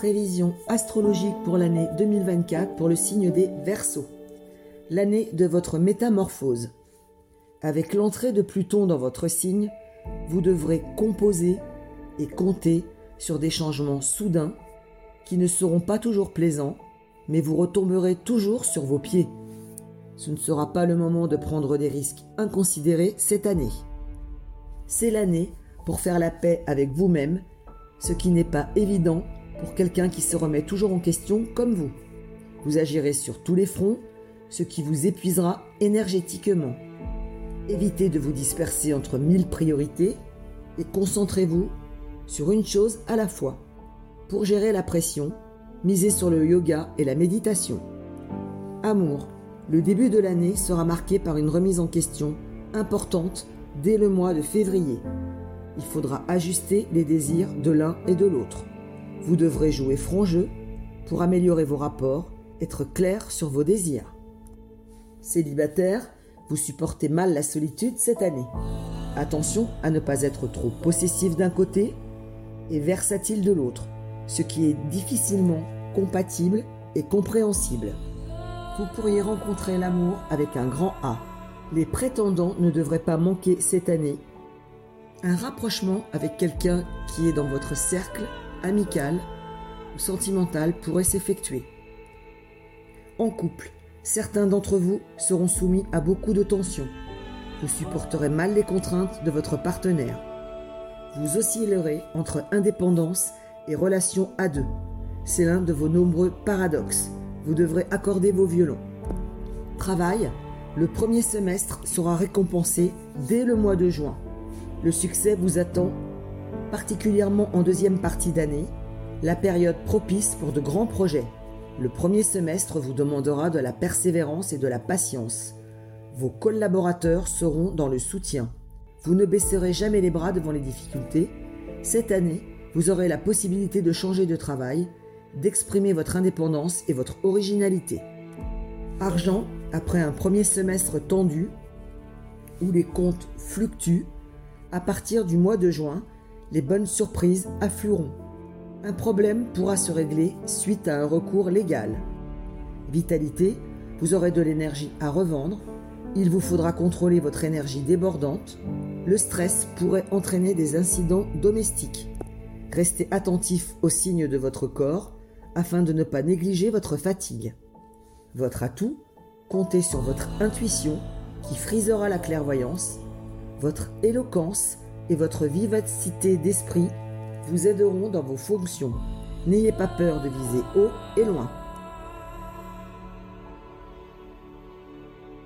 Prévision astrologique pour l'année 2024 pour le signe des Verseaux. L'année de votre métamorphose. Avec l'entrée de Pluton dans votre signe, vous devrez composer et compter sur des changements soudains qui ne seront pas toujours plaisants, mais vous retomberez toujours sur vos pieds. Ce ne sera pas le moment de prendre des risques inconsidérés cette année. C'est l'année pour faire la paix avec vous-même, ce qui n'est pas évident pour quelqu'un qui se remet toujours en question comme vous. Vous agirez sur tous les fronts, ce qui vous épuisera énergétiquement. Évitez de vous disperser entre mille priorités et concentrez-vous sur une chose à la fois. Pour gérer la pression, misez sur le yoga et la méditation. Amour, le début de l'année sera marqué par une remise en question importante dès le mois de février. Il faudra ajuster les désirs de l'un et de l'autre. Vous devrez jouer franc jeu pour améliorer vos rapports, être clair sur vos désirs. Célibataire, vous supportez mal la solitude cette année. Attention à ne pas être trop possessif d'un côté et versatile de l'autre, ce qui est difficilement compatible et compréhensible. Vous pourriez rencontrer l'amour avec un grand A. Les prétendants ne devraient pas manquer cette année un rapprochement avec quelqu'un qui est dans votre cercle amical ou sentimental pourrait s'effectuer. En couple, certains d'entre vous seront soumis à beaucoup de tensions. Vous supporterez mal les contraintes de votre partenaire. Vous oscillerez entre indépendance et relation à deux. C'est l'un de vos nombreux paradoxes. Vous devrez accorder vos violons. Travail, le premier semestre sera récompensé dès le mois de juin. Le succès vous attend particulièrement en deuxième partie d'année, la période propice pour de grands projets. Le premier semestre vous demandera de la persévérance et de la patience. Vos collaborateurs seront dans le soutien. Vous ne baisserez jamais les bras devant les difficultés. Cette année, vous aurez la possibilité de changer de travail, d'exprimer votre indépendance et votre originalité. Argent, après un premier semestre tendu, où les comptes fluctuent, à partir du mois de juin, les bonnes surprises afflueront. Un problème pourra se régler suite à un recours légal. Vitalité, vous aurez de l'énergie à revendre. Il vous faudra contrôler votre énergie débordante. Le stress pourrait entraîner des incidents domestiques. Restez attentif aux signes de votre corps afin de ne pas négliger votre fatigue. Votre atout, comptez sur votre intuition qui frisera la clairvoyance, votre éloquence et votre vivacité d'esprit vous aideront dans vos fonctions. N'ayez pas peur de viser haut et loin.